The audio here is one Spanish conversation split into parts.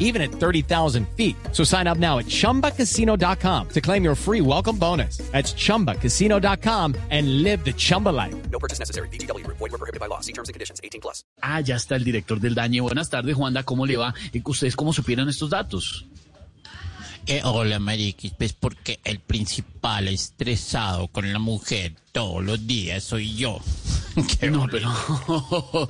even at 30,000 feet. So sign up now at chumbacasino.com to claim your free welcome bonus. That's chumbacasino.com and live the Chumba life. No purchase necessary. BGW. Void were prohibited by law. See terms and conditions. 18 plus. Ah, ya está el director del daño. Buenas tardes, Juanda, ¿cómo le va? ¿Ustedes cómo supieron estos datos? Eh, hola, Mariquis, pues porque el principal estresado con la mujer todos los días soy yo. Qué No, pero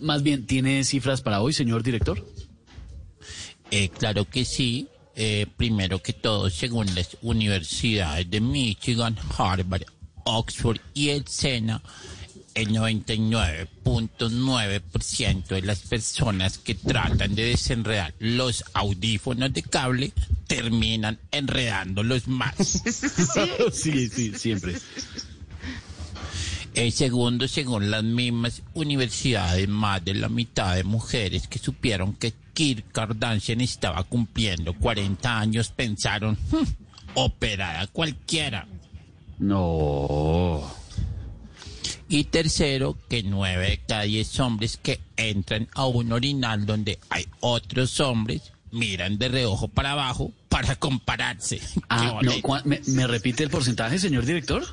más bien, ¿tiene cifras para hoy, señor director? Eh, claro que sí. Eh, primero que todo, según las universidades de Michigan, Harvard, Oxford y el SENA, el 99.9% de las personas que tratan de desenredar los audífonos de cable terminan enredándolos más. sí, sí, siempre. El segundo, según las mismas universidades, más de la mitad de mujeres que supieron que Kirk Kardashian estaba cumpliendo 40 años pensaron, "Hmm, operada cualquiera. No. Y tercero, que nueve de cada diez hombres que entran a un orinal donde hay otros hombres miran de reojo para abajo para compararse. Ah, no, boleta. ¿cuá- me, me repite el porcentaje, señor director?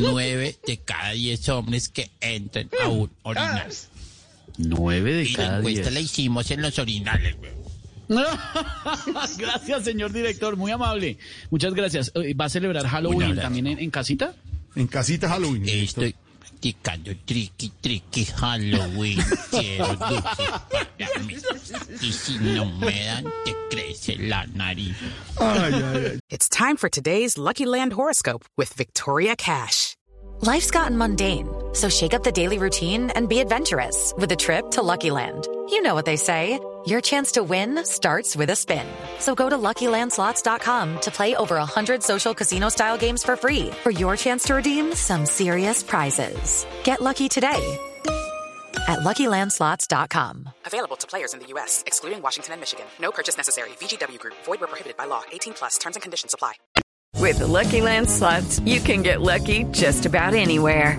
Nueve de cada diez hombres que entran a un orinal. Nueve de Y la cada encuesta diez. la hicimos en los orinales, güey. gracias, señor director, muy amable. Muchas gracias. Eh, ¿Va a celebrar Halloween también en, en casita? En casita Halloween. Estoy practicando tricky, tricky Halloween. Quiero dulces para mí. Y si no me dan, te crece la nariz. Ay, ay, ay. It's time for today's Lucky Land horoscope with Victoria Cash. Life's gotten mundane, so shake up the daily routine and be adventurous with a trip to Lucky Land. You know what they say. Your chance to win starts with a spin. So go to LuckyLandSlots.com to play over 100 social casino-style games for free for your chance to redeem some serious prizes. Get lucky today at LuckyLandSlots.com. Available to players in the U.S., excluding Washington and Michigan. No purchase necessary. VGW Group, void where prohibited by law. 18 plus terms and conditions apply. With the Lucky Land slots, you can get lucky just about anywhere.